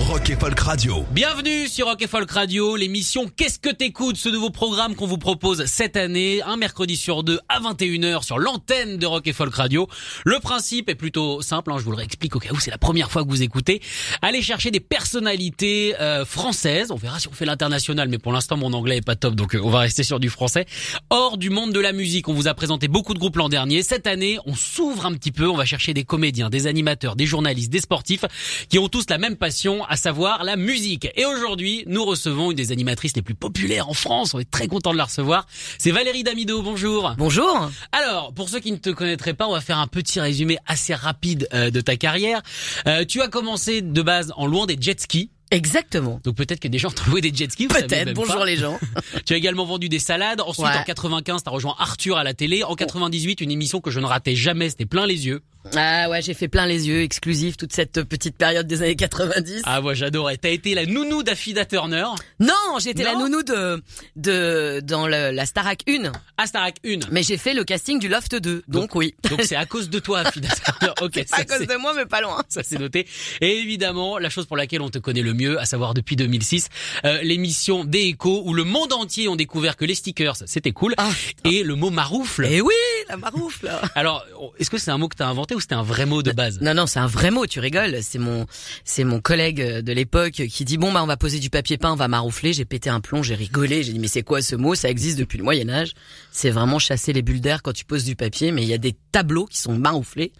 Oh. Rock et Folk Radio. Bienvenue sur Rock et Folk Radio, l'émission Qu'est-ce que t'écoutes Ce nouveau programme qu'on vous propose cette année, un mercredi sur deux à 21h sur l'antenne de Rock et Folk Radio. Le principe est plutôt simple, hein, je vous le réexplique au cas où c'est la première fois que vous écoutez. Allez chercher des personnalités euh, françaises, on verra si on fait l'international, mais pour l'instant mon anglais est pas top, donc euh, on va rester sur du français. Hors du monde de la musique, on vous a présenté beaucoup de groupes l'an dernier. Cette année, on s'ouvre un petit peu, on va chercher des comédiens, des animateurs, des journalistes, des sportifs, qui ont tous la même passion, à savoir la musique. Et aujourd'hui, nous recevons une des animatrices les plus populaires en France. On est très content de la recevoir. C'est Valérie Damido. Bonjour. Bonjour. Alors, pour ceux qui ne te connaîtraient pas, on va faire un petit résumé assez rapide euh, de ta carrière. Euh, tu as commencé de base en louant des jet skis. Exactement. Donc peut-être que des gens t'ont loué des jet skis. Peut-être. Bonjour pas. les gens. Tu as également vendu des salades. Ensuite, Ouais. en 95, t'as rejoint Arthur à la télé. En 98, une émission que je ne ratais jamais. C'était plein les yeux. Ah ouais, j'ai fait plein les yeux, exclusif toute cette petite période des années 90. Ah, moi, j'adorais. T'as été la nounou d'Affida Turner. Non, j'étais la nounou de de dans le, la Starac 1, À Starac 1. mais j'ai fait le casting du Loft 2. Donc, oui. Donc c'est à cause de toi, Affida Turner. Ok, ça, à cause de moi mais pas loin. ça c'est noté. Et évidemment, la chose pour laquelle on te connaît le mieux, à savoir depuis 2006, euh, l'émission des échos où le monde entier ont découvert que les stickers, c'était cool. Ah, et le mot maroufle. Et oui, la maroufle. Alors, est-ce que c'est un mot que t'as inventé ou c'était un vrai mot de base? Non non, c'est un vrai mot, tu rigoles, c'est mon c'est mon collègue de l'époque qui dit bon bah on va poser du papier peint, on va maroufler, j'ai pété un plomb, j'ai rigolé, j'ai dit mais c'est quoi ce mot? Ça existe depuis le Moyen Âge. C'est vraiment chasser les bulles d'air quand tu poses du papier, mais il y a des tableaux qui sont marouflés.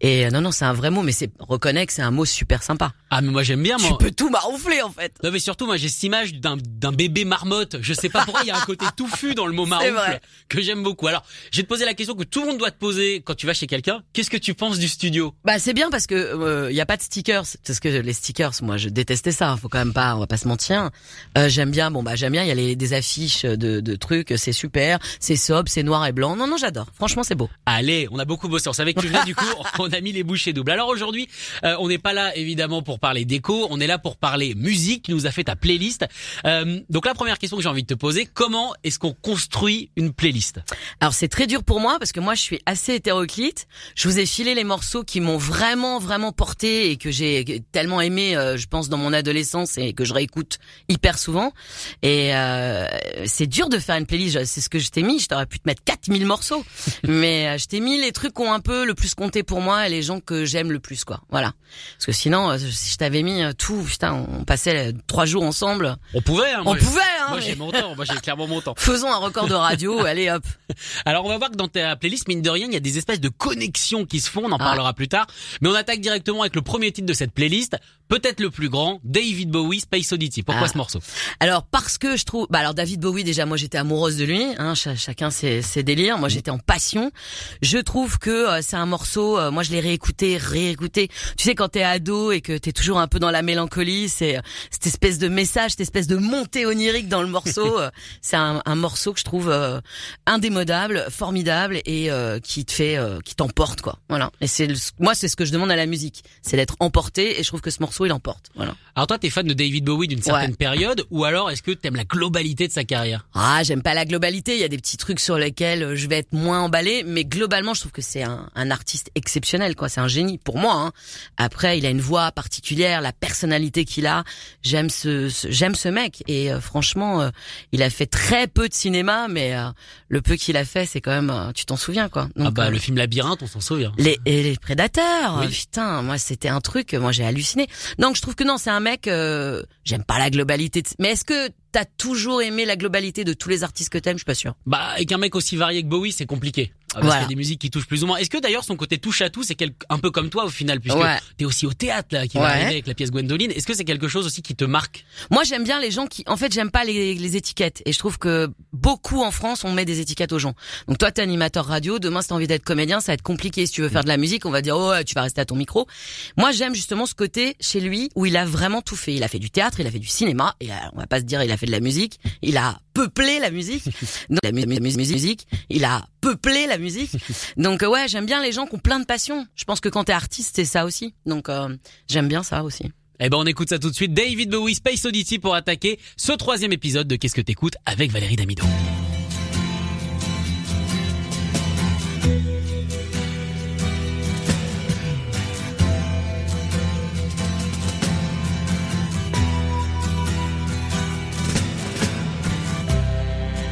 Et euh, non non, c'est un vrai mot mais c'est reconnais que c'est un mot super sympa. Ah mais moi j'aime bien moi. Tu peux tout maroufler en fait. Non mais surtout moi j'ai cette image d'un d'un bébé marmotte. Je sais pas pourquoi il y a un côté touffu dans le mot maroufle que j'aime beaucoup. Alors, je vais te poser la question que tout le monde doit te poser quand tu vas chez quelqu'un. Qu'est-ce que tu penses du studio? Bah c'est bien parce que euh, y a pas de stickers parce que les stickers moi je détestais ça faut quand même pas on va pas se mentir euh, j'aime bien bon bah j'aime bien il y a les, des affiches de, de trucs c'est super c'est sobre c'est noir et blanc non non j'adore franchement c'est beau Allez, on a beaucoup bossé. On savait que tu venais du coup. On a mis les bouchées doubles. Alors aujourd'hui, euh, on n'est pas là évidemment pour parler déco. On est là pour parler musique. Tu nous as fait ta playlist. Euh, donc la première question que j'ai envie de te poser, comment est-ce qu'on construit une playlist? Alors c'est très dur pour moi parce que moi je suis assez hétéroclite. Je vous ai filé les morceaux qui m'ont vraiment vraiment porté et que j'ai tellement aimé euh, je pense dans mon adolescence et que je réécoute hyper souvent. Et euh, c'est dur de faire une playlist. C'est ce que je t'ai mis. Je t'aurais pu te mettre 4000 morceaux. Mais euh, je t'ai mis les trucs qui ont un peu le plus compté pour moi et les gens que j'aime le plus quoi. Voilà. Parce que sinon euh, si je t'avais mis euh, tout putain on passait trois jours ensemble. On pouvait. Hein, on moi, pouvait hein Moi mais- j'ai mon temps. Moi j'ai clairement mon temps. faisons un record de radio allez hop. Alors on va voir que dans ta playlist, mine de rien, il y a des espèces de connexions qui se font, on en Ah. parlera plus tard. Mais on attaque directement avec le premier titre de cette playlist, peut-être le plus grand, David Bowie, Space Oddity. Pourquoi Ah. ce morceau? Alors parce que je trouve, bah alors David Bowie déjà, moi j'étais amoureuse de lui, hein, cha- chacun ses, ses délires. Moi j'étais en passion. Je trouve que euh, c'est un morceau. euh, moi je l'ai réécouté, réécouté. Tu sais quand t'es ado et que t'es toujours un peu dans la mélancolie, c'est euh, cette espèce de message, cette espèce de montée onirique dans le morceau. euh, c'est un, un morceau que je trouve indémodable, formidable et euh, qui te fait, euh, qui t'emporte quoi. Voilà. Et c'est moi c'est ce que je demande à la musique, c'est d'être emporté et je trouve que ce morceau il emporte. Voilà. Alors toi, t'es fan de David Bowie d'une certaine Ouais. période, ou alors est-ce que t'aimes la globalité de sa carrière? Ah, j'aime pas la globalité. Il y a des petits trucs sur lesquels euh, je vais être moins emballé, mais globalement, je trouve que c'est un, un artiste exceptionnel, quoi. C'est un génie pour moi. Hein. Après, il a une voix particulière, la personnalité qu'il a. J'aime ce, ce- j'aime ce mec. Et euh, franchement, euh, il a fait très peu de cinéma, mais euh, le peu qu'il a fait, c'est quand même, tu t'en souviens, quoi. Ah bah euh, le film Labyrinthe, on s'en souvient. les, et les prédateurs, Oui. euh, putain, moi c'était un truc, moi j'ai halluciné. Donc je trouve que non, c'est un mec, euh, j'aime pas la globalité, de- mais est-ce que t'as toujours aimé la globalité de tous les artistes que t'aimes? Je suis pas sûr. Bah avec un mec aussi varié que Bowie, c'est compliqué. Parce qu'il y a des musiques qui touchent plus ou moins. Est-ce que d'ailleurs son côté touche à tout, c'est un peu comme toi au final, puisque tu t'es aussi au théâtre là, qui va arriver avec la pièce Gwendoline. Est-ce que c'est quelque chose aussi qui te marque? Moi, j'aime bien les gens qui, en fait, j'aime pas les, les, étiquettes, et je trouve que beaucoup en France, on met des étiquettes aux gens. Donc toi, t'es animateur radio. Demain, si t'as envie d'être comédien, ça va être compliqué. Si tu veux faire de la musique, on va dire oh, tu vas rester à ton micro. Moi, j'aime justement ce côté chez lui où il a vraiment tout fait. Il a fait du théâtre, il a fait du cinéma, et euh, on va pas se dire il a fait de la musique. Il a peuplé la musique. Donc, la musique, il a peuplé la musique. Donc euh, ouais, j'aime bien les gens qui ont plein de passion. Je pense que quand t'es artiste, c'est ça aussi. Donc euh, j'aime bien ça aussi. Eh ben on écoute ça tout de suite. David Bowie, Space Oddity pour attaquer ce troisième épisode de Qu'est-ce que t'écoutes avec Valérie Damido.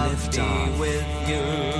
Be with you.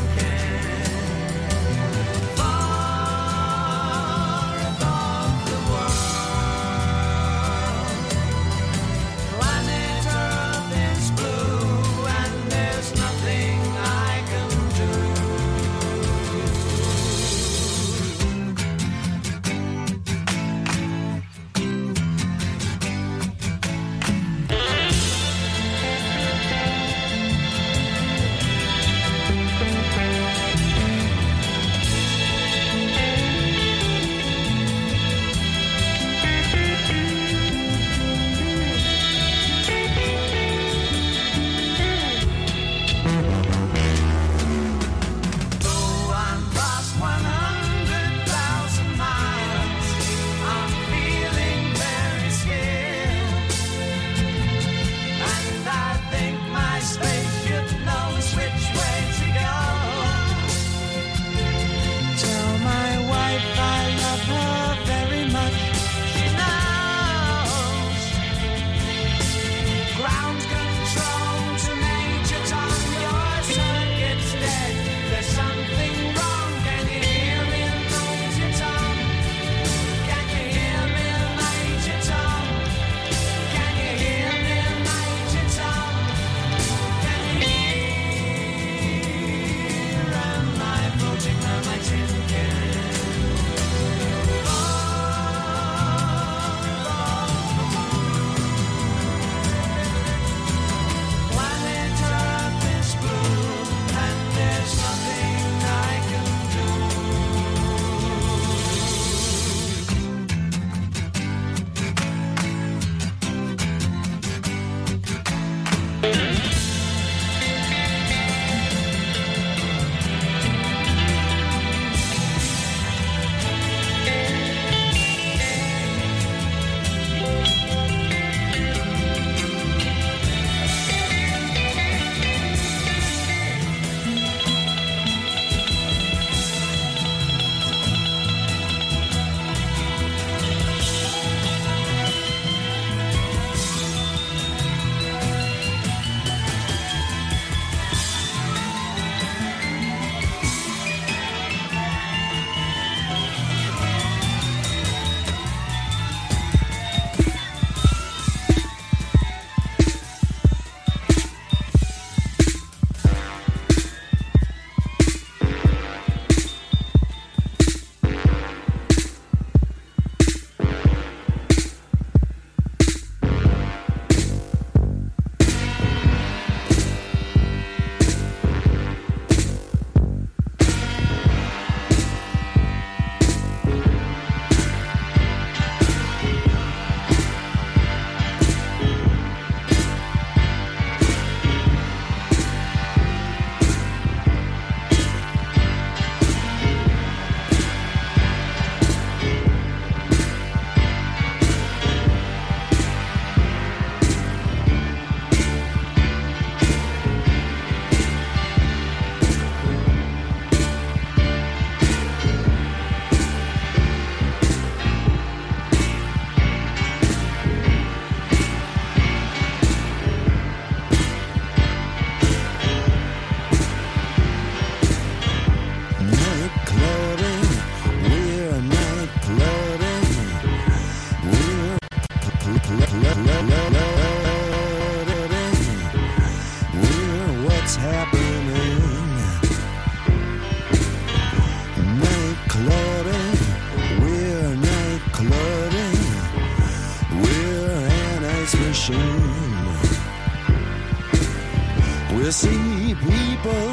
to see people,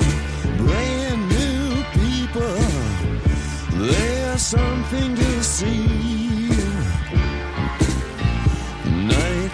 brand new people. There's something to see. Night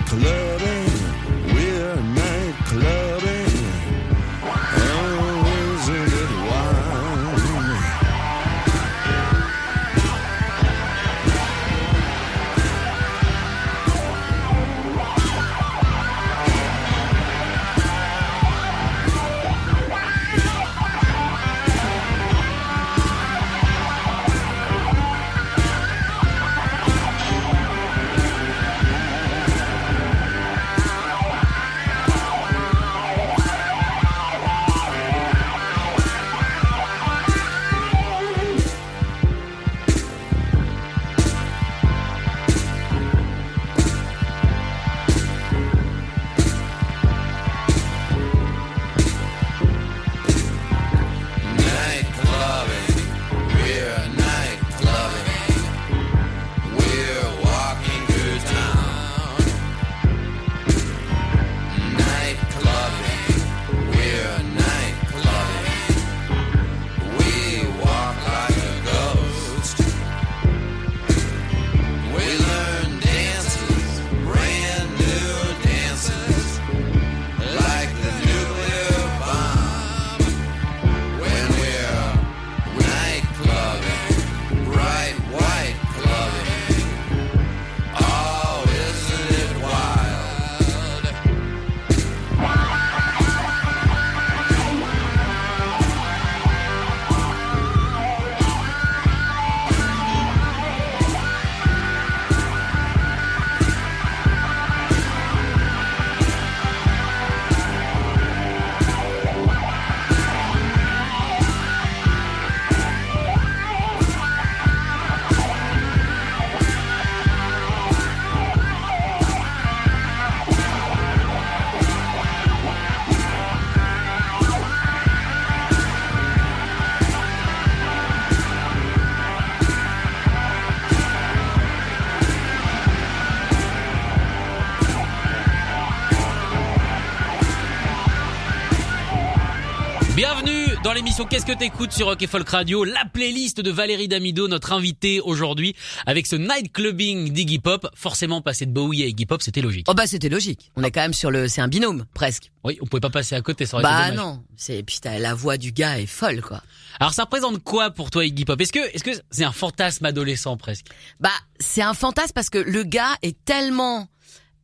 l'émission Qu'est-ce que t'écoutes sur Rock et Folk Radio, la playlist de Valérie Damido, notre invitée aujourd'hui, avec ce night clubbing d'Iggy Pop. Forcément, passer de Bowie à Iggy Pop, c'était logique. Oh bah c'était logique. On est quand même sur le, c'est un binôme presque. Oui, on pouvait pas passer à côté, ça aurait Bah non, c'est puis t'as- la voix du gars est folle quoi. Alors ça représente quoi pour toi Iggy Pop? Est-ce que est-ce que c'est un fantasme adolescent presque? Bah c'est un fantasme parce que le gars est tellement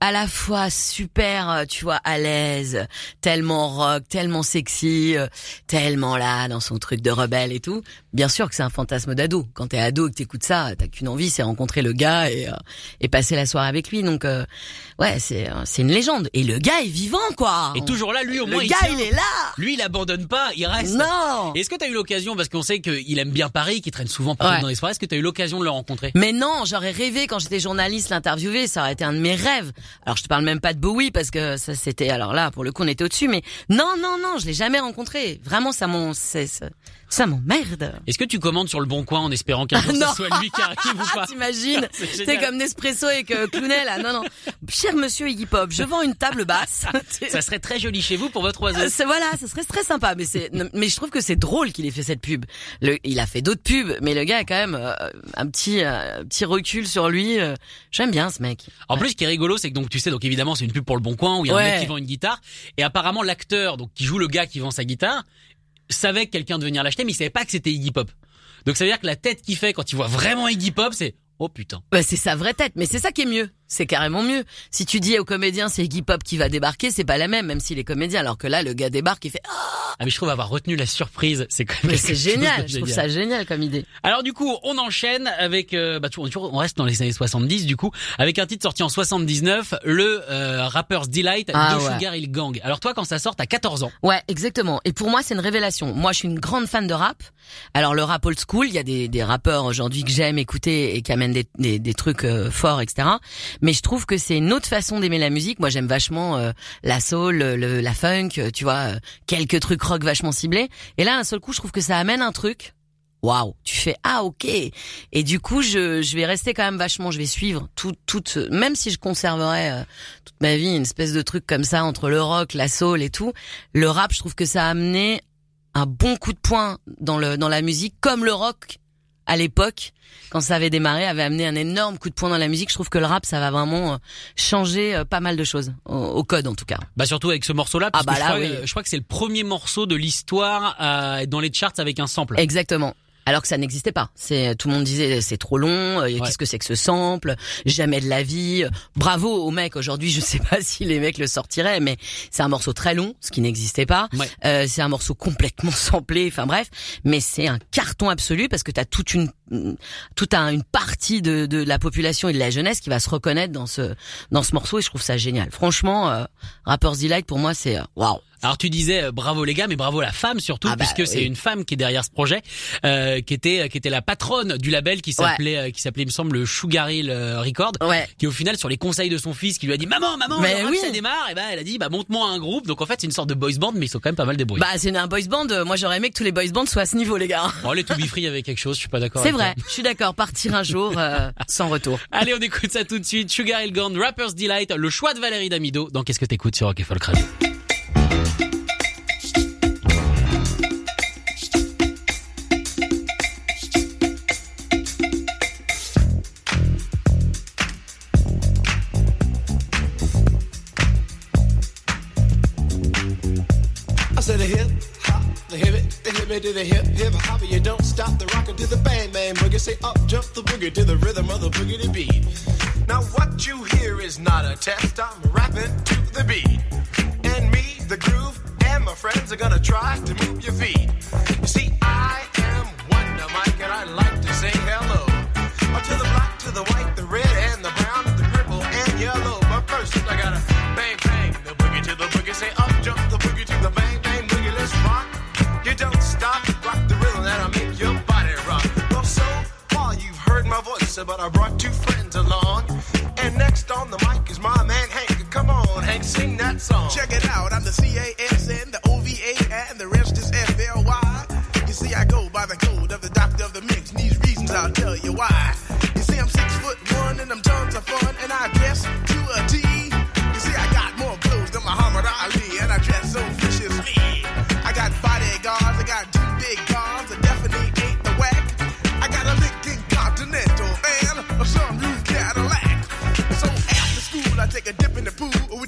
à la fois super, euh, tu vois, à l'aise, tellement rock, tellement sexy, euh, tellement là dans son truc de rebelle et tout. Bien sûr que c'est un fantasme d'ado. Quand t'es ado et que t'écoutes ça, t'as qu'une envie, c'est rencontrer le gars et, euh, et passer la soirée avec lui. Donc euh, ouais, c'est euh, c'est une légende. Et le gars est vivant quoi. Et toujours là, lui au le moins gars il, est là. Lui il abandonne pas, il reste. Non. Est-ce que t'as eu l'occasion, parce qu'on sait qu'il aime bien Paris, qu'il traîne souvent partout Ouais. dans les soirées, est-ce que t'as eu l'occasion de le rencontrer? Mais non, j'aurais rêvé quand j'étais journaliste l'interviewer, ça aurait été un de mes rêves. Alors je te parle même pas de Bowie parce que ça c'était alors là pour le coup on était au-dessus mais non non non, je l'ai jamais rencontré. Vraiment ça m'en c'est ça, m'emmerde. Est-ce que tu commandes sur le bon coin en espérant qu'un jour ce soit lui qui arrive ou pas T'imagines C'est comme Nespresso avec euh, Clooney là. Non non. Cher monsieur Iggy Pop, je vends une table basse. Ça serait très joli chez vous pour votre oiseau. C'est voilà, ça serait très sympa, mais c'est, mais je trouve que c'est drôle qu'il ait fait cette pub. Le, il a fait d'autres pubs, mais le gars a quand même euh, un petit, euh, petit recul sur lui. euh. J'aime bien ce mec. En plus, ce qui est rigolo, c'est que donc tu sais, donc évidemment, c'est une pub pour le Bon Coin où il y a un mec qui vend une guitare et apparemment l'acteur, donc qui joue le gars qui vend sa guitare, savait que quelqu'un devait venir l'acheter, mais il savait pas que c'était Iggy Pop. Donc ça veut dire que la tête qu'il fait quand il voit vraiment Iggy Pop, c'est oh putain. Bah, c'est sa vraie tête, mais c'est ça qui est mieux. C'est carrément mieux. Si tu dis au comédien c'est Iggy Pop qui va débarquer, c'est pas la même, même s'il est comédien. Alors que là, le gars débarque, il fait. Ah, Ah mais je trouve avoir retenu la surprise, c'est quand même c'est génial. Je trouve génial. ça génial comme idée. Alors du coup, on enchaîne avec euh, bah, on reste dans les années 70 du coup, avec un titre sorti en 79, le euh, Rapper's Delight Ah de ouais. Sugar Hill Gang. Alors toi quand ça sort, t'as 14 ans. Ouais, exactement. Et pour moi, c'est une révélation. Moi, je suis une grande fan de rap. Alors, le rap old school, il y a des, des rappeurs aujourd'hui que j'aime écouter et qui amènent des, des, des trucs euh, forts, etc. Mais je trouve que c'est une autre façon d'aimer la musique. Moi, j'aime vachement euh, la soul, le, le- la funk, euh, tu vois, euh, quelques trucs rock vachement ciblés. Et là, d'un seul coup, je trouve que ça amène un truc waouh, tu fais ah ok. Et du coup, je, je vais rester quand même vachement, je vais suivre tout, toute, même si je conserverais euh, toute ma vie une espèce de truc comme ça entre le rock, la soul et tout. Le rap, je trouve que ça a amené un bon coup de poing dans le dans la musique, comme le rock à l'époque quand ça avait démarré avait amené un énorme coup de poing dans la musique. Je trouve que le rap ça va vraiment euh, changer euh, pas mal de choses au, code en tout cas. Bah surtout avec ce morceau-là, parce Ah bah que je, là, crois, oui. euh, je crois que c'est le premier morceau de l'histoire être dans les charts avec un sample. Exactement. Alors que ça n'existait pas. C'est tout le monde disait c'est trop long. euh, Qu'est-ce que c'est que ce sample? Jamais de la vie. Bravo aux mecs. Aujourd'hui, je sais pas si les mecs le sortiraient, mais c'est un morceau très long, ce qui n'existait pas. Ouais. Euh, c'est un morceau complètement samplé. Enfin bref, mais c'est un carton absolu parce que t'as toute une toute un, une partie de, de la population et de la jeunesse qui va se reconnaître dans ce dans ce morceau et je trouve ça génial. Franchement, euh, Rappers Delight pour moi c'est euh, waouh. Alors tu disais euh, bravo les gars, mais bravo la femme surtout, Ah bah, puisque c'est une femme qui est derrière ce projet, euh, qui était qui était la patronne du label qui s'appelait euh, qui s'appelait il me semble le Sugar Hill euh, Record, Ouais. qui au final sur les conseils de son fils qui lui a dit maman maman Mais oui. ça démarre et ben elle a dit bah monte-moi un groupe donc en fait c'est une sorte de boys band mais ils sont quand même pas mal débrouillés. Bah c'est un boys band. Moi j'aurais aimé que tous les boys bands soient à ce niveau les gars. Bon les To Be Free avec quelque chose, je suis pas d'accord. C'est vrai, je suis d'accord. Partir un jour euh, sans retour. Allez, on écoute ça tout de suite. Sugar Hill Gang, Rapper's Delight, le choix de Valérie Damido. Dans Qu'est-ce que t'écoutes sur Rock et Folk Radio to the hip hip hop. You don't stop the rockin' to the bang bang boogie. Say up jump the boogie to the rhythm of the boogie beat. Now what you hear is not a test. I'm rapping to the beat, and me, the groove, and my friends are gonna try to move your feet. You see, I am Wonder Mike, and I like to say hello Uh, to the black, to the white, the red, and the brown, the purple, and yellow. But first, I gotta bang bang my but I brought two friends along. And next on the mic is my man Hank. Come on, Hank, sing that song. Check it out, I'm the C-A-S-N, the O-V-A, and the rest is F-L-Y. You see, I go by the code of the doctor of the mix, and these reasons I'll tell you why.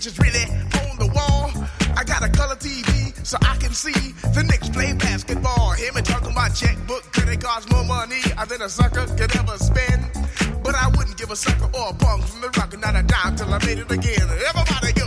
Which is really on the wall. I got a color TV so I can see the Knicks play basketball. Hear me talking about checkbook, credit cards, more money uh, than a sucker could ever spend. But I wouldn't give a sucker or a punk from the rock, not a dime till I made it again. Everybody go,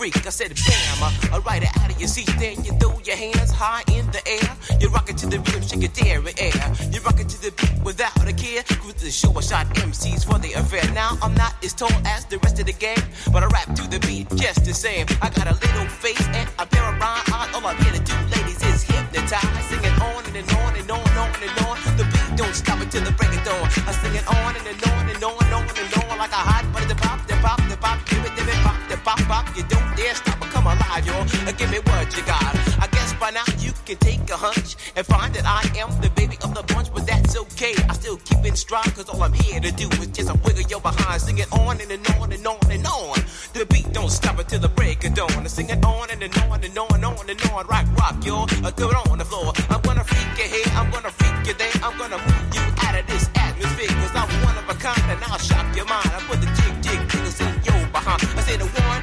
freak. I said bam, I ride it out of your seat. Then you throw your hands high in the air. You rock it to the rhythm, shake your dairy air. You rock it to the beat without a care. Cruise the show, I shot MCs for the affair. Now I'm not as tall as the rest of the gang, but I rap to the beat just the same. I got a little face and a alive, y'all. Uh, Give me what you got. I guess by now you can take a hunch and find that I am the baby of the bunch, but that's okay. I still keep in stride, cause all I'm here to do is just a wiggle your behind. Sing it on and, and on and on and on. The beat don't stop until the break of dawn. I sing it on and, and on and on and on and on. Rock, rock, y'all. Uh, do it on the floor. I'm gonna freak you here, I'm gonna freak you there. I'm gonna move you out of this atmosphere, cause I'm one of a kind and I'll shock your mind. I put the jig, jig, jiggles in your. Uh-huh. I said a one,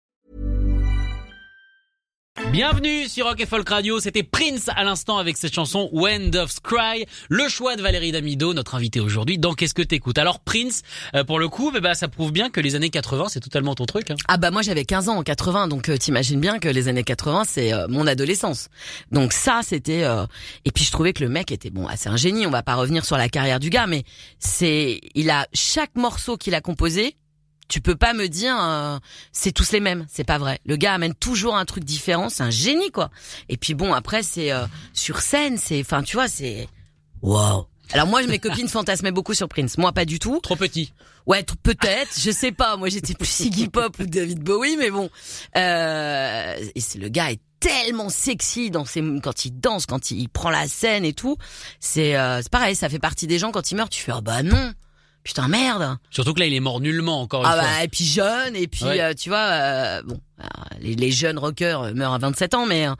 Bienvenue sur Rock et Folk Radio, c'était Prince à l'instant avec cette chanson When Doves Cry, le choix de Valérie Damido, notre invitée aujourd'hui dans Qu'est-ce que t'écoutes? Alors Prince, euh, pour le coup, bah, ça prouve bien que les années 80 c'est totalement ton truc. Hein. Ah bah moi j'avais 15 ans en 80 donc euh, t'imagines bien que les années 80 c'est euh, mon adolescence. Donc ça c'était euh, et puis je trouvais que le mec était bon, c'est un génie, on va pas revenir sur la carrière du gars mais c'est il a chaque morceau qu'il a composé tu peux pas me dire euh, c'est tous les mêmes, c'est pas vrai. Le gars amène toujours un truc différent, c'est un génie quoi. Et puis bon après c'est euh, sur scène, c'est enfin tu vois, c'est waouh. Alors moi mes copines fantasmaient beaucoup sur Prince, moi pas du tout. Trop petit. Ouais, peut-être, je sais pas. Moi, j'étais plus Iggy Pop ou David Bowie, mais bon. Euh, et c'est le gars est tellement sexy dans ses quand il danse, quand il prend la scène et tout. C'est euh, c'est pareil, ça fait partie des gens quand il meurt, tu fais ah bah non. Putain merde. Surtout que là il est mort nullement encore une Ah fois. bah et puis jeune et puis Ouais. euh, tu vois euh, bon alors, les, les jeunes rockers euh, meurent à 27 ans mais euh,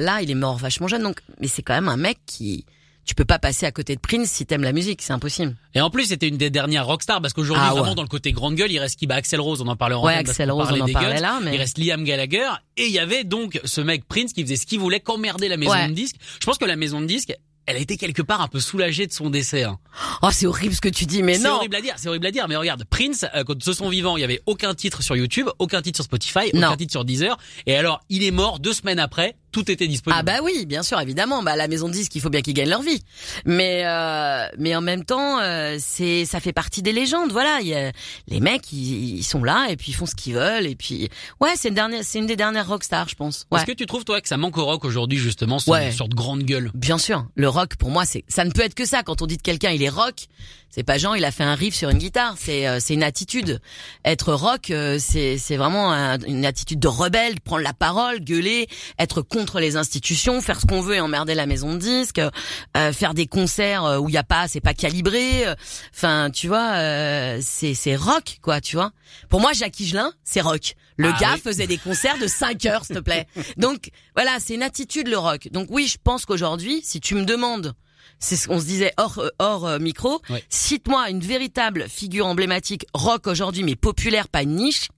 là il est mort vachement jeune donc mais c'est quand même un mec qui tu peux pas passer à côté de Prince si t'aimes la musique, c'est impossible. Et en plus c'était une des dernières rockstars parce qu'aujourd'hui Ah ouais. vraiment dans le côté grande gueule il reste qui? Bah Axel Rose on en en Ouais, qu'on Rose, on en parlait Guns. là, mais- Il reste Liam Gallagher et il y avait donc ce mec Prince qui faisait ce qu'il voulait qu'emmerder la maison Ouais. de disques. Je pense que la maison de disques elle a été quelque part un peu soulagée de son décès. hein. Oh, c'est horrible ce que tu dis mais C'est non. horrible à dire, c'est horrible à dire, mais regarde, Prince, euh, quand de son vivant, il y avait aucun titre sur YouTube, aucun titre sur Spotify, Non. aucun titre sur Deezer, et alors il est mort deux semaines après, tout était disponible. Ah bah oui, bien sûr, évidemment. Bah la maison de disques, il faut bien qu'ils gagnent leur vie. Mais euh, mais en même temps, euh, c'est ça fait partie des légendes. Voilà, il y a- les mecs, ils, sont là et puis ils font ce qu'ils veulent et puis ouais, c'est une dernière, c'est une des dernières rockstars, je pense. Ouais. Est-ce que tu trouves toi que ça manque au rock aujourd'hui justement, ce Ouais. sorte de grande gueule? Bien sûr, le rock pour moi c'est ça ne peut être que ça quand on dit de quelqu'un il est rock, c'est pas genre il a fait un riff sur une guitare, c'est euh, c'est une attitude. Être rock euh, c'est c'est vraiment un- une attitude de rebelle, prendre la parole, gueuler, être contre les institutions, faire ce qu'on veut et emmerder la maison de disques, euh, faire des concerts euh, où il y a pas c'est pas calibré, enfin tu vois euh, c'est c'est rock quoi, tu vois. Pour moi Jacques Higelin, c'est rock. Le Ah gars oui. faisait des concerts de 5 heures, s'il te plaît. Donc voilà, c'est une attitude le rock. Donc oui, je pense qu'aujourd'hui, si tu me demandes, c'est ce qu'on se disait hors euh, hors euh, micro, Ouais. cite-moi une véritable figure emblématique rock aujourd'hui, mais populaire, pas une niche.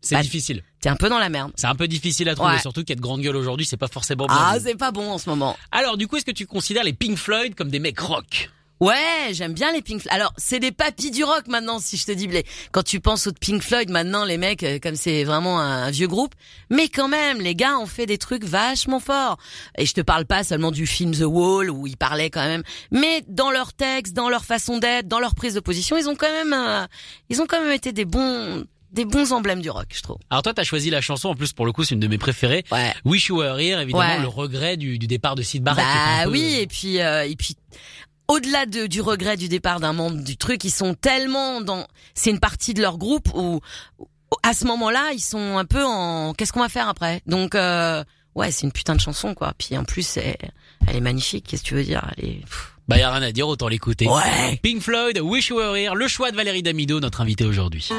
C'est Bah, difficile. T'es un peu dans la merde. C'est un peu difficile à trouver, Ouais. surtout qu'être grande gueule aujourd'hui, c'est pas forcément bien. Ah, c'est pas bon en ce moment. Alors du coup, est-ce que tu considères les Pink Floyd comme des mecs rock? Ouais, j'aime bien les Pink Floyd. Alors, c'est des papis du rock maintenant, si je te dis, les- quand tu penses aux Pink Floyd, maintenant, les mecs, euh, comme c'est vraiment un, vieux groupe, mais quand même, les gars ont fait des trucs vachement forts. Et je te parle pas seulement du film The Wall, où ils parlaient quand même, mais dans leur texte, dans leur façon d'être, dans leur prise de position, ils ont quand même, euh, ils ont quand même été des bons, des bons emblèmes du rock, je trouve. Alors toi, t'as choisi la chanson, en plus pour le coup, c'est une de mes préférées. Ouais. Wish You Were Here, évidemment, Ouais. le regret du, du départ de Sid Barrett. Bah peu- oui, et puis euh, et puis au-delà de, du regret du départ d'un membre du truc, ils sont tellement dans c'est une partie de leur groupe où, à ce moment-là, ils sont un peu en qu'est-ce qu'on va faire après? Donc euh, ouais, c'est une putain de chanson quoi. Puis en plus elle est magnifique, qu'est-ce que tu veux dire? Elle est pff. Bah y a rien à dire, autant l'écouter. Ouais. Pink Floyd, Wish You Were Here, le choix de Valérie Damido, notre invitée aujourd'hui.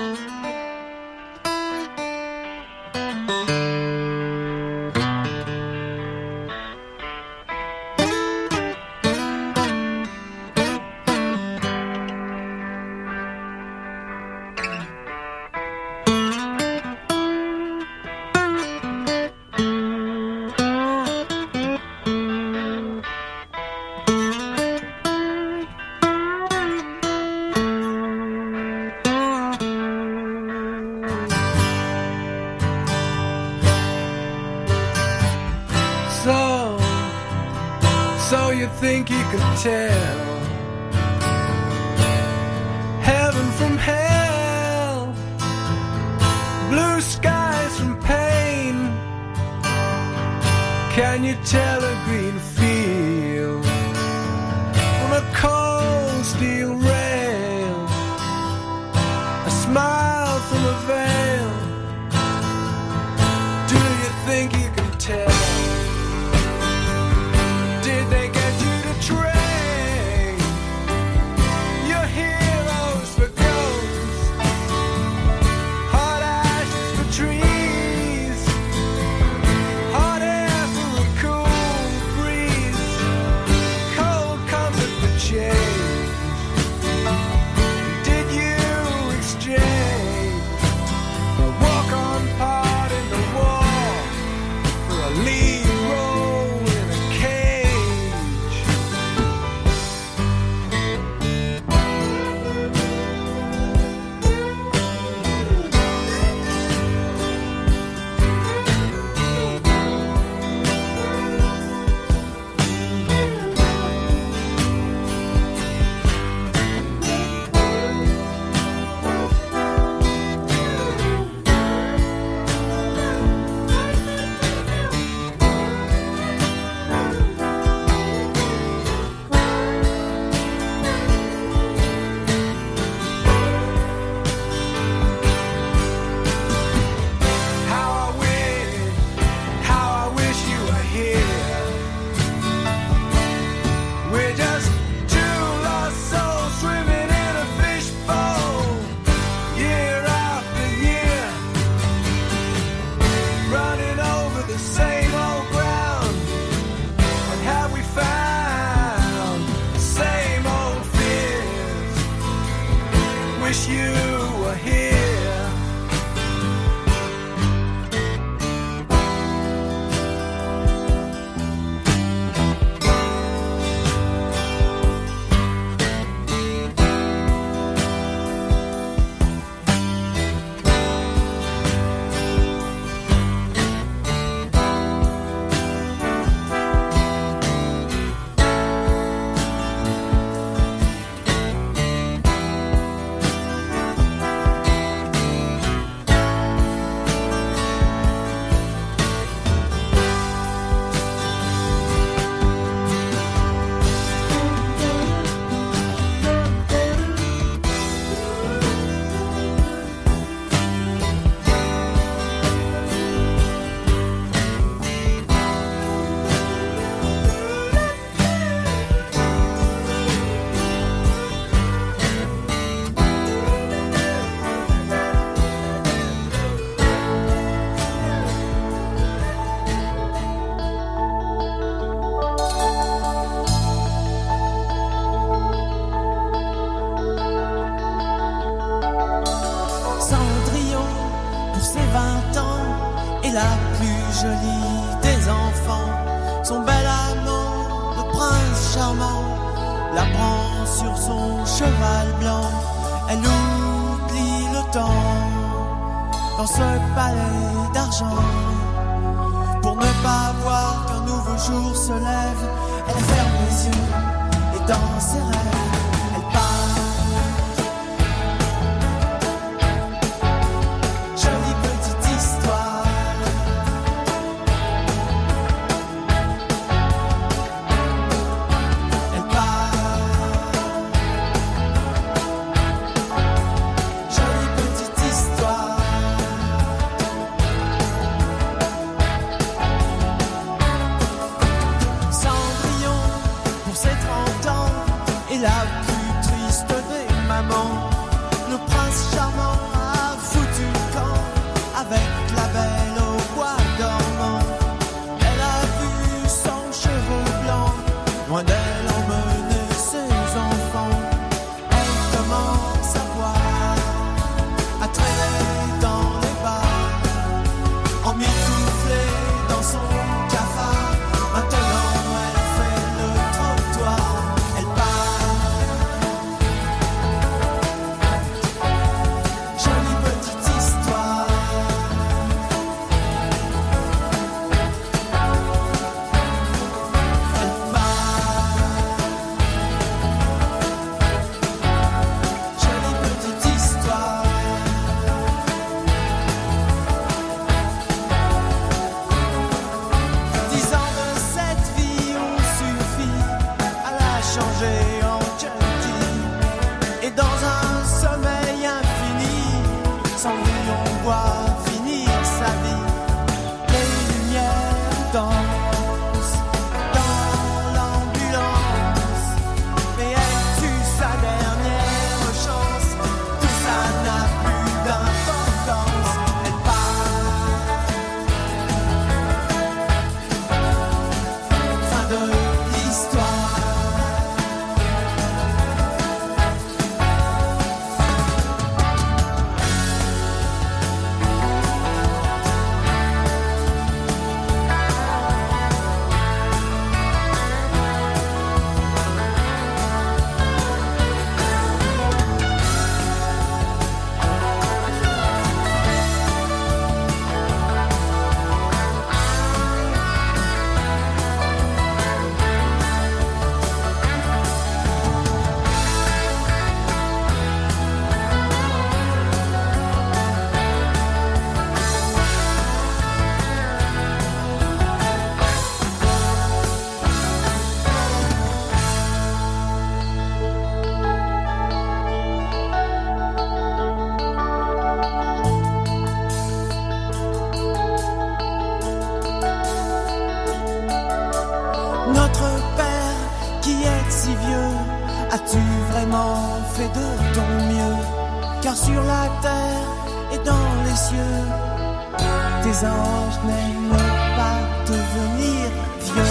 Sur la terre et dans les cieux, tes anges n'aiment pas devenir vieux.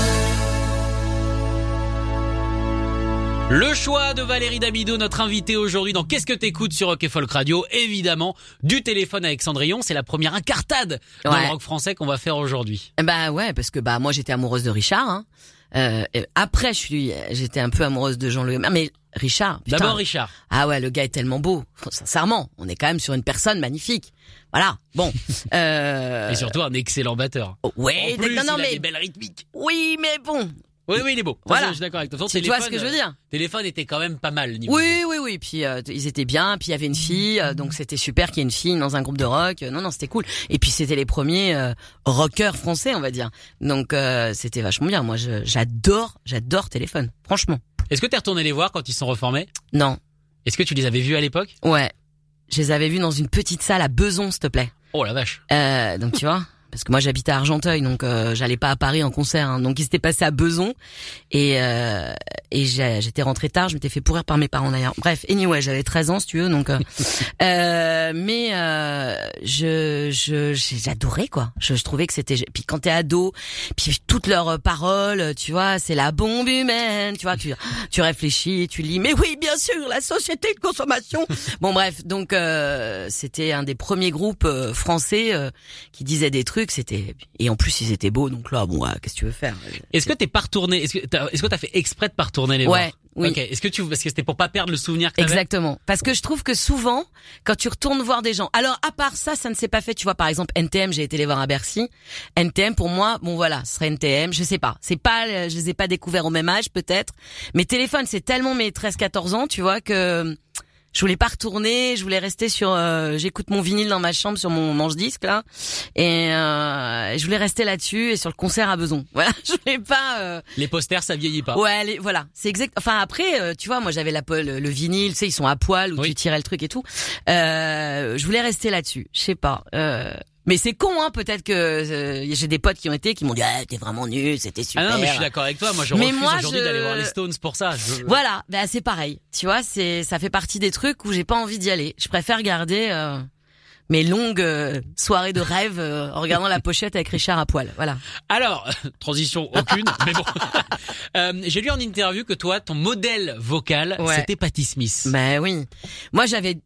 Le choix de Valérie Damido, notre invitée aujourd'hui dans Qu'est-ce que t'écoutes sur Rock et Folk Radio? Évidemment, du téléphone avec Cendrillon, c'est la première incartade dans Ouais. le rock français qu'on va faire aujourd'hui. Bah ouais, parce que bah moi j'étais amoureuse de Richard. Hein. Euh, après, je suis, j'étais un peu amoureuse de Jean-Louis. Aubert. Mais Richard. D'abord Richard. Ah ouais, le gars est tellement beau. Sincèrement, on est quand même sur une personne magnifique. Voilà. Bon. Euh... Et surtout un excellent batteur. oh, ouais. En plus, non, non, il a mais des belles rythmiques. oui, mais bon. Oui, oui, il est beau. Voilà. Je suis d'accord avec toi. Tu vois ce que je veux euh, dire Téléphone était quand même pas mal. Niveau Oui, oui, oui. Puis euh, ils étaient bien. Puis il y avait une fille, euh, donc c'était super qu'il y ait une fille dans un groupe de rock. Euh, Non, non, c'était cool. Et puis c'était les premiers euh, rockers français, on va dire. Donc euh, c'était vachement bien. Moi, j'adore, j'adore téléphone. Franchement. Est-ce que t'es retourné les voir quand ils sont reformés? Non. Est-ce que tu les avais vus à l'époque? Ouais. Je les avais vus dans une petite salle à Beson, s'il te plaît. Oh la vache. Euh, donc tu vois. Parce que moi j'habitais à Argenteuil, donc euh, j'allais pas à Paris en concert. hein. Donc ils s'étaient passés à Beson et euh, et j'ai- j'étais rentrée tard. Je m'étais fait pourrir par mes parents d'ailleurs. Bref, anyway, j'avais 13 ans si tu veux. Donc, euh, euh, mais euh, je j'adorais quoi. Je, je trouvais que c'était. Puis quand t'es ado, puis toutes leurs euh, paroles, tu vois, c'est la bombe humaine. Tu vois, tu tu réfléchis, tu lis. Mais oui, bien sûr, la société de consommation. Bon bref, donc euh, c'était un des premiers groupes français euh, qui disaient des trucs. C'était et en plus ils étaient beaux. Donc là, bon, ouais, qu'est-ce que tu veux faire? Est-ce que t'es pas retourné Est-ce que t'as est-ce que t'as fait exprès de pas retourner les Ouais, voir? oui. Ok. Est-ce que tu parce que c'était pour pas perdre le souvenir que Exactement. Parce que je trouve que souvent, quand tu retournes voir des gens, alors à part ça, ça ne s'est pas fait. Tu vois, par exemple, NTM, j'ai été les voir à Bercy. NTM, pour moi, bon voilà, ce serait NTM. Je sais pas. C'est pas, euh, je les ai pas découverts au même âge, peut-être. Mais téléphone, c'est tellement mes 13-14 ans, tu vois, que je voulais pas retourner. Je voulais rester sur. euh, J'écoute mon vinyle dans ma chambre sur mon manche disque là, et euh, je voulais rester là-dessus et sur le concert à Beson. Voilà, je voulais pas. euh, Les posters, ça vieillit pas. Ouais, les- voilà, c'est exact. Enfin après, euh, tu vois, moi j'avais la le, le vinyle, tu sais, ils sont à poil où Oui. tu tirais le truc et tout. Euh, je voulais rester là-dessus. Je sais pas. Mais c'est con, hein. Peut-être que euh, j'ai des potes qui ont été qui m'ont dit, ah, t'es vraiment nul, c'était super. Ah non, mais je suis d'accord avec toi. Moi, je Mais refuse moi, aujourd'hui je- d'aller voir les Stones pour ça. Je- Voilà, bah c'est pareil. Tu vois, c'est ça fait partie des trucs où j'ai pas envie d'y aller. Je préfère garder euh, mes longues euh, soirées de rêve euh, en regardant la pochette avec Richard à poil. Voilà. Alors, transition aucune, mais bon. Euh, J'ai lu en interview que toi, ton modèle vocal, Ouais. c'était Patti Smith. Ben oui. Moi, j'avais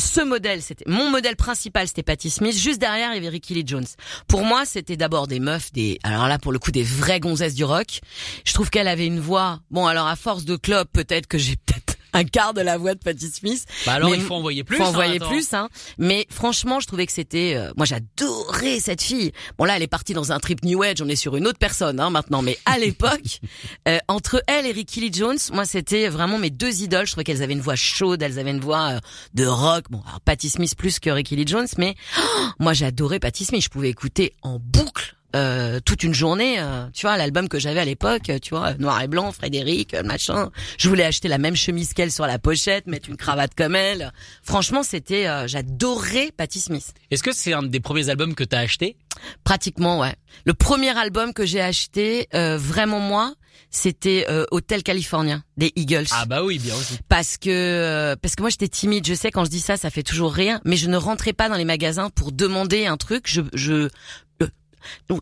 ce modèle, c'était mon modèle principal, c'était Patti Smith. Juste derrière, il y Ricky Lee Jones. Pour moi, c'était d'abord des meufs, des alors là pour le coup des vraies gonzesses du rock. Je trouve qu'elle avait une voix. Bon, alors à force de club, peut-être que j'ai peut-être un quart de la voix de Patti Smith. Bah alors, Mais il faut envoyer plus. Faut hein, envoyer plus, hein. Mais franchement, je trouvais que c'était. euh, moi, j'adorais cette fille. Bon là, elle est partie dans un trip New Age. On est sur une autre personne, hein, maintenant. Mais à l'époque, euh, entre elle et Ricky Lee Jones, moi, c'était vraiment mes deux idoles. Je trouvais qu'elles avaient une voix chaude, elles avaient une voix euh, de rock. Bon, alors Patti Smith plus que Ricky Lee Jones, mais oh, moi, j'adorais Patti Smith. Je pouvais écouter en boucle. Euh, toute une journée, euh, tu vois, l'album que j'avais à l'époque, euh, tu vois, noir et blanc, Frédéric, euh, machin. Je voulais acheter la même chemise qu'elle sur la pochette, mettre une cravate comme elle. Franchement, c'était, euh, j'adorais Patti Smith. Est-ce que c'est un des premiers albums que t'as acheté? Pratiquement, ouais. Le premier album que j'ai acheté, euh, vraiment moi, c'était euh, Hotel California des Eagles. Ah bah oui, bien aussi. Parce que euh, parce que moi j'étais timide. Je sais quand je dis ça, ça fait toujours rien. Mais je ne rentrais pas dans les magasins pour demander un truc. Je je euh,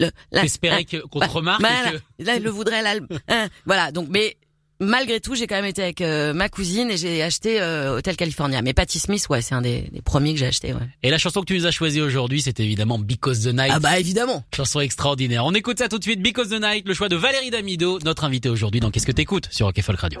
le, que- qu'on te remarque que- Là, je le voudrais l'album. Hein, voilà. Donc, mais malgré tout, j'ai quand même été avec euh, ma cousine et j'ai acheté euh, Hotel California. Mais Patti Smith, ouais, c'est un des, des premiers que j'ai acheté. Ouais. Et la chanson que tu nous as choisie aujourd'hui, c'est évidemment Because the Night. Ah bah évidemment. Chanson extraordinaire. On écoute ça tout de suite. Because the Night, le choix de Valérie Damido, notre invitée aujourd'hui dans Qu'est-ce que t'écoutes sur Rock Folk Radio?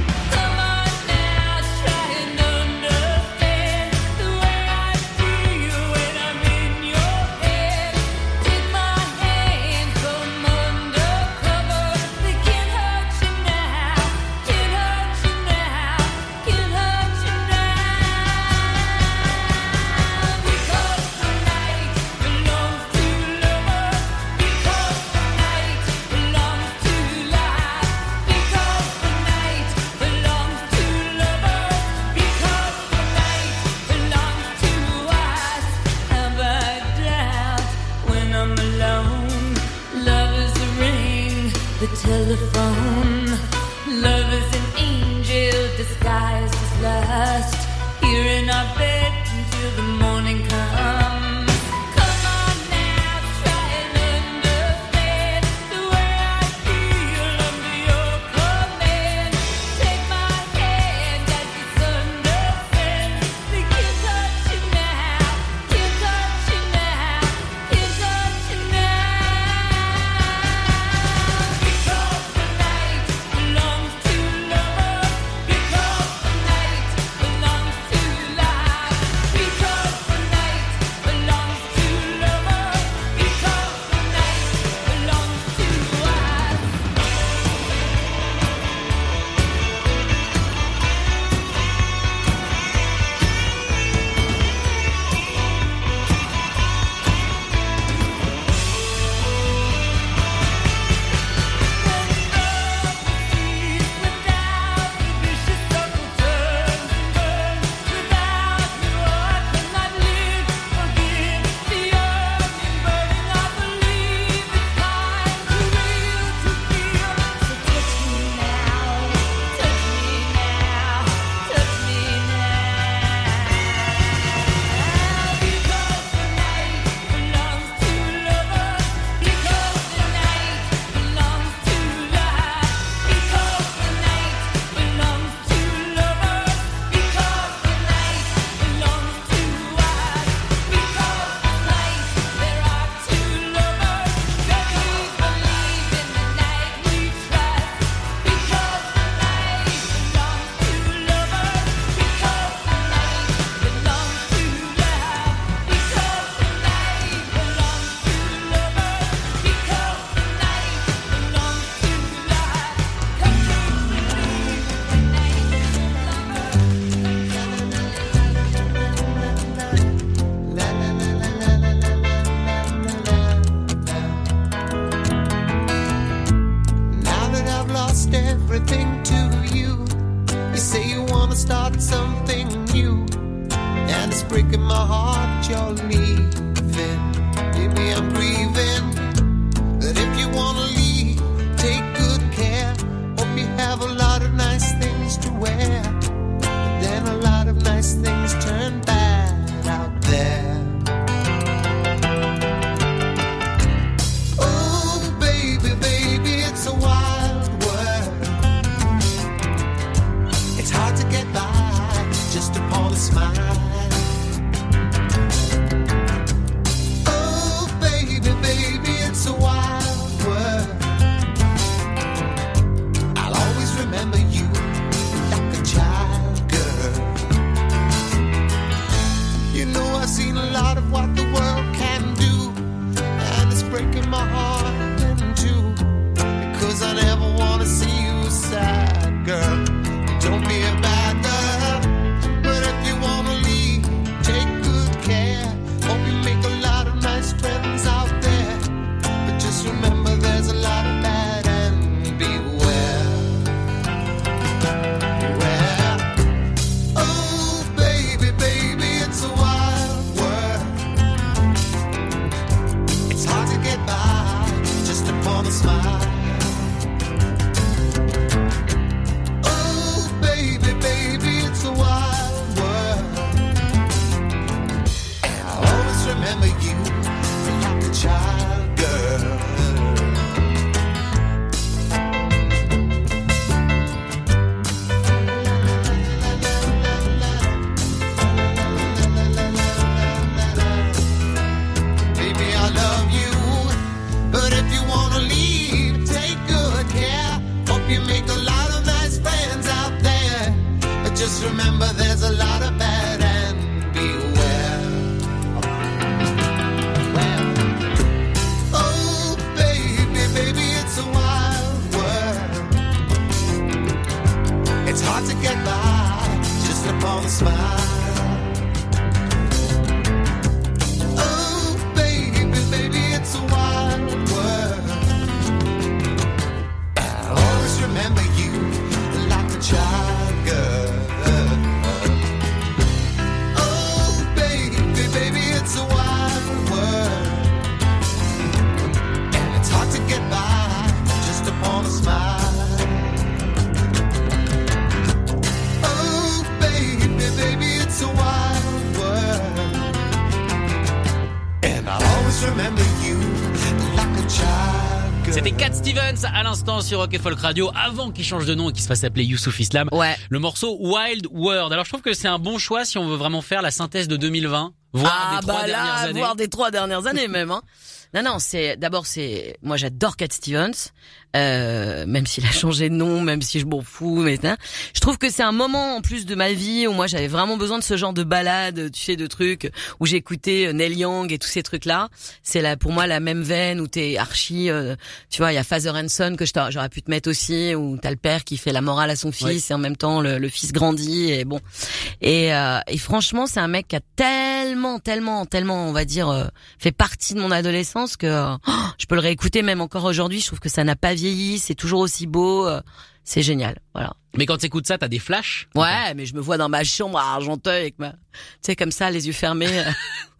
Telephone. your leave. L'instant sur Rock et Folk Radio avant qu'il change de nom et qu'il se fasse appeler Youssouf Islam. Ouais. Le morceau Wild World. Alors je trouve que c'est un bon choix si on veut vraiment faire la synthèse de 2020, voire ah des trois bah dernières années. voire des trois dernières années même. Hein. Non non, c'est d'abord c'est moi j'adore Cat Stevens, euh, même s'il a changé de nom, même si je m'en fous, mais hein. je trouve que c'est un moment en plus de ma vie où moi j'avais vraiment besoin de ce genre de balade, tu sais, de trucs où j'écoutais euh, Neil Young et tous ces trucs là. C'est là pour moi la même veine où t'es archi, euh, tu vois, il y a Father and Son que j'aurais pu te mettre aussi, où t'as le père qui fait la morale à son fils Ouais. et en même temps le, le fils grandit et bon. Et, euh, et franchement, c'est un mec qui a tellement, tellement, tellement, on va dire, euh, fait partie de mon adolescence que oh, je peux le réécouter même encore aujourd'hui. Je trouve que ça n'a pas vieilli, c'est toujours aussi beau. euh, c'est génial, voilà. Mais quand t'écoutes ça, t'as des flashs. Ouais, mais je me vois dans ma chambre à Argenteuil avec ma, tu sais, comme ça, les yeux fermés. euh,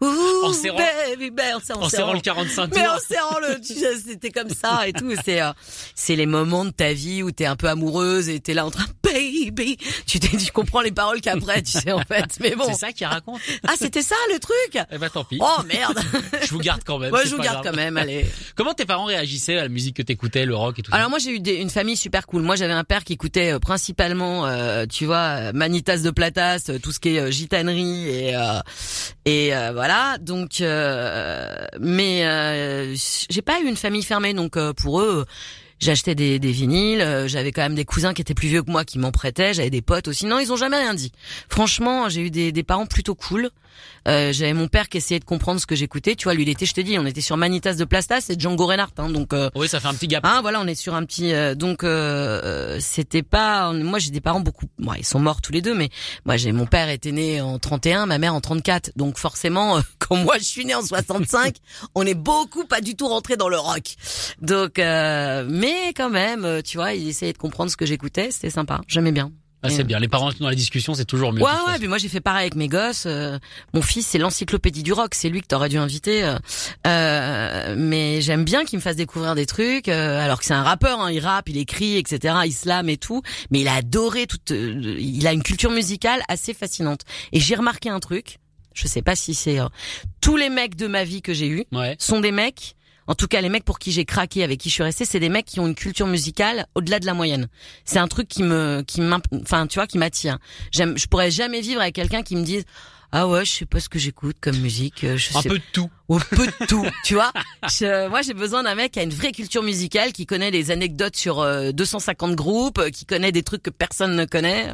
Ouh, En serrant- baby, baby, en serrant- En serrant le 45 mais tours. en serrant le, tu sais, c'était comme ça et tout. C'est, euh, c'est les moments de ta vie où t'es un peu amoureuse et t'es là en train, baby. Tu t'es dit, je comprends les paroles qu'après, tu sais, en fait. Mais bon. C'est ça qui raconte. Ah, c'était ça, le truc? Eh ben tant pis. Oh, merde. Je vous garde quand même. Moi, c'est je vous garde grave. quand même, allez. Comment tes parents réagissaient à la musique que t'écoutais, le rock et tout ça? Alors moi j'ai eu des- une famille super cool. Moi j'avais un père qui écoutait euh, principalement, euh, tu vois, Manitas de Platas, euh, tout ce qui est euh, gitanerie et euh, et voilà. Donc, mais j'ai pas eu une famille fermée, donc pour eux. J'achetais des, des vinyles, euh, j'avais quand même des cousins qui étaient plus vieux que moi qui m'en prêtaient, j'avais des potes aussi. Non, ils ont jamais rien dit. Franchement, j'ai eu des, des parents plutôt cool. Euh, j'avais mon père qui essayait de comprendre ce que j'écoutais. Tu vois, lui, il était, je te dis, on était sur Manitas de Plastas et Django Reinhardt, hein, donc. euh, Oui, ça fait un petit gap. Hein, voilà, on est sur un petit. euh, donc, euh, c'était pas. Moi, j'ai des parents beaucoup. Bon, ils sont morts tous les deux, mais moi, j'ai mon père était né en 31, ma mère en 34. Donc, forcément, euh, quand moi je suis né en 65, on est beaucoup pas du tout rentré dans le rock. Donc, euh, mais quand même, euh, tu vois, il essayait de comprendre ce que j'écoutais. C'était sympa. J'aimais bien. Ah, c'est bien. Les parents dans la discussion, c'est toujours mieux. Ouais, ouais, puis moi j'ai fait pareil avec mes gosses. euh, mon fils, c'est l'encyclopédie du rock, c'est lui que t'aurais dû inviter. euh, euh, mais j'aime bien qu'il me fasse découvrir des trucs, euh, alors que c'est un rappeur, hein, il rappe, il écrit, etc., islam et tout. Mais il a adoré toute, euh, il a une culture musicale assez fascinante. Et j'ai remarqué un truc, je sais pas si c'est euh, tous les mecs de ma vie que j'ai eu Ouais. sont des mecs. En tout cas, les mecs pour qui j'ai craqué, avec qui je suis restée, c'est des mecs qui ont une culture musicale au-delà de la moyenne. C'est un truc qui me, qui enfin, tu vois, qui m'attire. J'aime, je pourrais jamais vivre avec quelqu'un qui me dise, ah ouais, je sais pas ce que j'écoute comme musique, euh, je Un sais peu de tout. un peu de tout, tu vois. Je- moi, j'ai besoin d'un mec qui a une vraie culture musicale, qui connaît les anecdotes sur euh, 250 groupes, euh, qui connaît des trucs que personne ne connaît.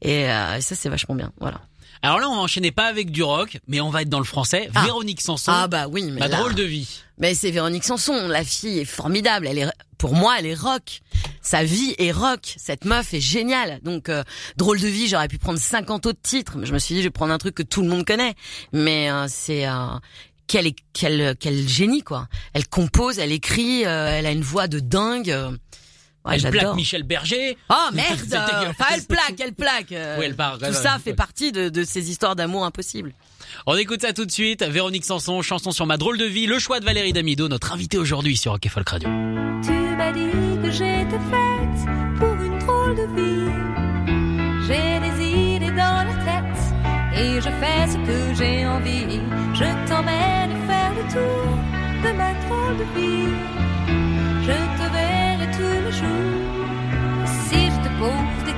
Et euh, ça, c'est vachement bien. Voilà. Alors là, on va enchaîner pas avec du rock, mais on va être dans le français. Ah. Véronique Sanson. Ah bah oui, mais Ma là- drôle de vie. Mais c'est Véronique Sanson, la fille est formidable. Elle est, pour moi, elle est rock. Sa vie est rock. Cette meuf est géniale. Donc, euh, drôle de vie, j'aurais pu prendre 50 autres titres, mais je me suis dit, je vais prendre un truc que tout le monde connaît. Mais euh, c'est euh, quel est quel quel génie quoi. Elle compose, elle écrit, euh, elle a une voix de dingue. Ouais, elle plaque. Michel Berger. Oh merde. Enfin, elle plaque, elle plaque. euh, Oui, elle part, Tout ouais, ça ouais. fait partie de, de ces histoires d'amour impossibles. On écoute ça tout de suite. Véronique Sanson, chanson sur ma drôle de vie. Le choix de Valérie Damido, notre invitée aujourd'hui sur Rock Folk Radio. Tu m'as dit que j'étais faite pour une drôle de vie. J'ai des idées dans la tête et je fais ce que j'ai envie. Je t'emmène faire le tour de ma drôle de vie. Je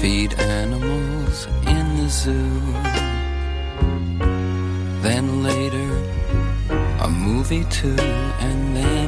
Feed animals in the zoo. Then later, a movie too, and then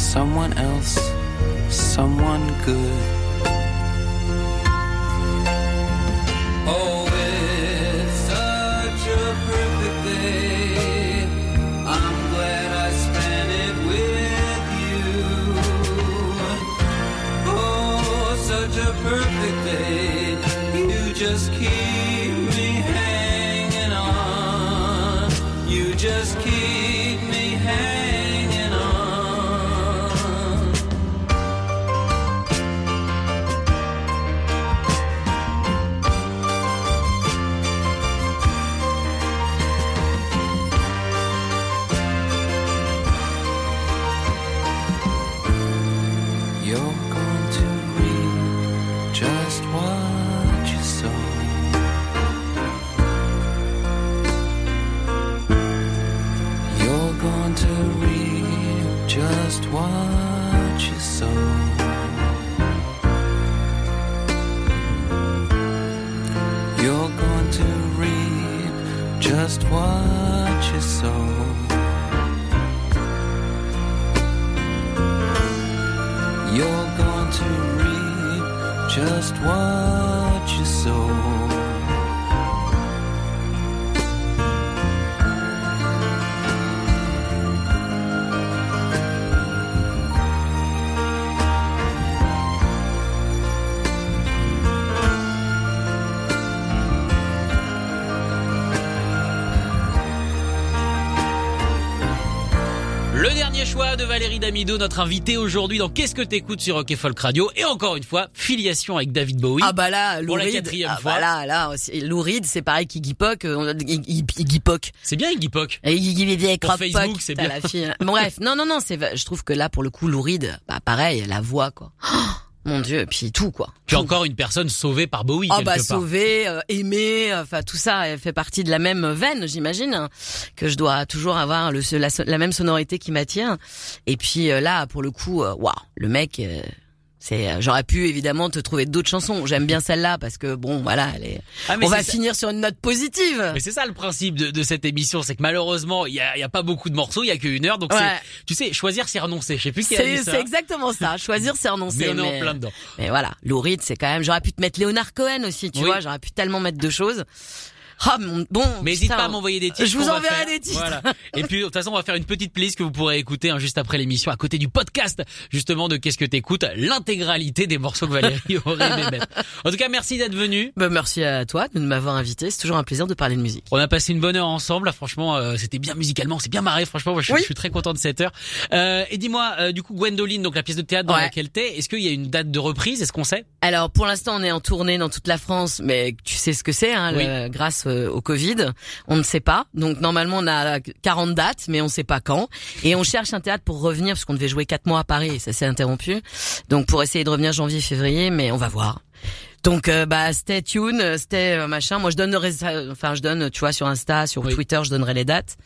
someone else, someone good. Valérie Damido, notre invitée aujourd'hui dans Qu'est-ce que t'écoutes sur Rock et Folk Radio Et encore une fois, filiation avec David Bowie. Ah bah là, Lou Pour la quatrième ah fois. bah là, là, Lou Reed, c'est pareil qu'Iggy Pop, euh, Iggy Pop. C'est bien Iggy Pop. Et Iggy Pop, Facebook, c'est bien. la fille. Bref, non, non, non, c'est, je trouve que là, pour le coup, Lou Reed, bah pareil, la voix, quoi. Mon dieu, et puis tout, quoi. Tu es encore une personne sauvée par Bowie Oh quelque bah part. sauver, euh, aimer, enfin tout ça elle fait partie de la même veine, j'imagine, hein, que je dois toujours avoir le, la, la même sonorité qui m'attire. Et puis euh, là, pour le coup, euh, waouh, le mec, euh, C'est, euh, j'aurais pu évidemment te trouver d'autres chansons. J'aime bien celle-là parce que bon, voilà, elle est. Ah, mais On va ça- finir sur une note positive. Mais c'est ça le principe de, de cette émission, c'est que malheureusement, il y a, il y a pas beaucoup de morceaux, il y a qu'une heure, donc Ouais. tu sais, choisir c'est renoncer. Je sais plus qui a dit C'est ça. c'est exactement ça. Choisir, c'est renoncer. Mais on est en plein dedans. Mais voilà, Lou c'est quand même. J'aurais pu te mettre Léonard Cohen aussi, tu Oui. vois. J'aurais pu tellement mettre deux choses. Ah mon- bon. Mais n'hésite pas à m'envoyer des titres. Je vous enverrai des titres. Voilà. Et puis de toute façon, on va faire une petite playlist que vous pourrez écouter hein, juste après l'émission, à côté du podcast justement de Qu'est-ce que t'écoutes, l'intégralité des morceaux que Valérie aurait aimé mettre. En tout cas, merci d'être venu. Bah, merci à toi de m'avoir invité. C'est toujours un plaisir de parler de musique. On a passé une bonne heure ensemble. Là, franchement, euh, c'était bien musicalement, c'est bien marré. Franchement, moi, je, suis- Oui. je suis très content de cette heure. Euh, et dis-moi, euh, du coup, Gwendoline, donc la pièce de théâtre dans Ouais. laquelle t'es, est-ce qu'il y a une date de reprise? Est-ce qu'on sait? Alors pour l'instant on est en tournée dans toute la France, mais tu sais ce que c'est, hein, Oui. le- grâce au Covid, on ne sait pas. Donc normalement on a 40 dates, mais on ne sait pas quand. Et on cherche un théâtre pour revenir parce qu'on devait jouer quatre mois à Paris et ça s'est interrompu. Donc pour essayer de revenir janvier-février, mais on va voir. Donc euh, bah stay tune, euh, stay euh, machin. Moi je donnerai ça, enfin je donne, tu vois, sur Insta, sur Oui. Twitter, je donnerai les dates.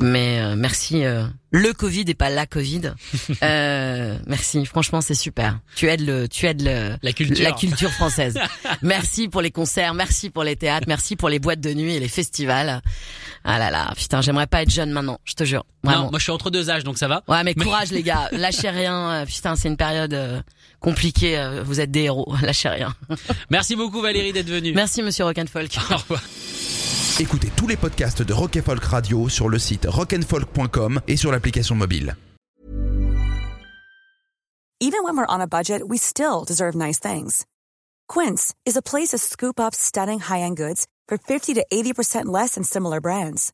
Mais euh, merci euh, le Covid et pas la Covid. euh, merci, franchement c'est super. Tu aides le, tu aides le, La culture. la culture française. merci pour les concerts, merci pour les théâtres, merci pour les boîtes de nuit et les festivals. Ah là là, putain, j'aimerais pas être jeune maintenant, je te jure. Vraiment. Non, moi, je suis entre deux âges, donc ça va. Ouais, mais courage les gars, lâchez rien. euh, Putain, c'est une période euh, compliquée. euh, Vous êtes des héros, lâchez rien. Merci beaucoup, Valérie, d'être venue. Merci Monsieur Rock'n'Folk. Au revoir. Écoutez tous les podcasts de Rock Folk Radio sur le site rockandfolk.com et sur l'application mobile. Even when we're on a budget, we still deserve nice things. Quince is a place to scoop up stunning high-end goods for 50 to 80% less than similar brands.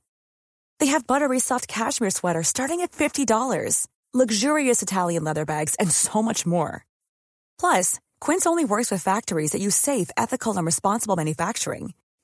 They have buttery soft cashmere sweaters starting at $50, luxurious Italian leather bags, and so much more. Plus, Quince only works with factories that use safe, ethical, and responsible manufacturing.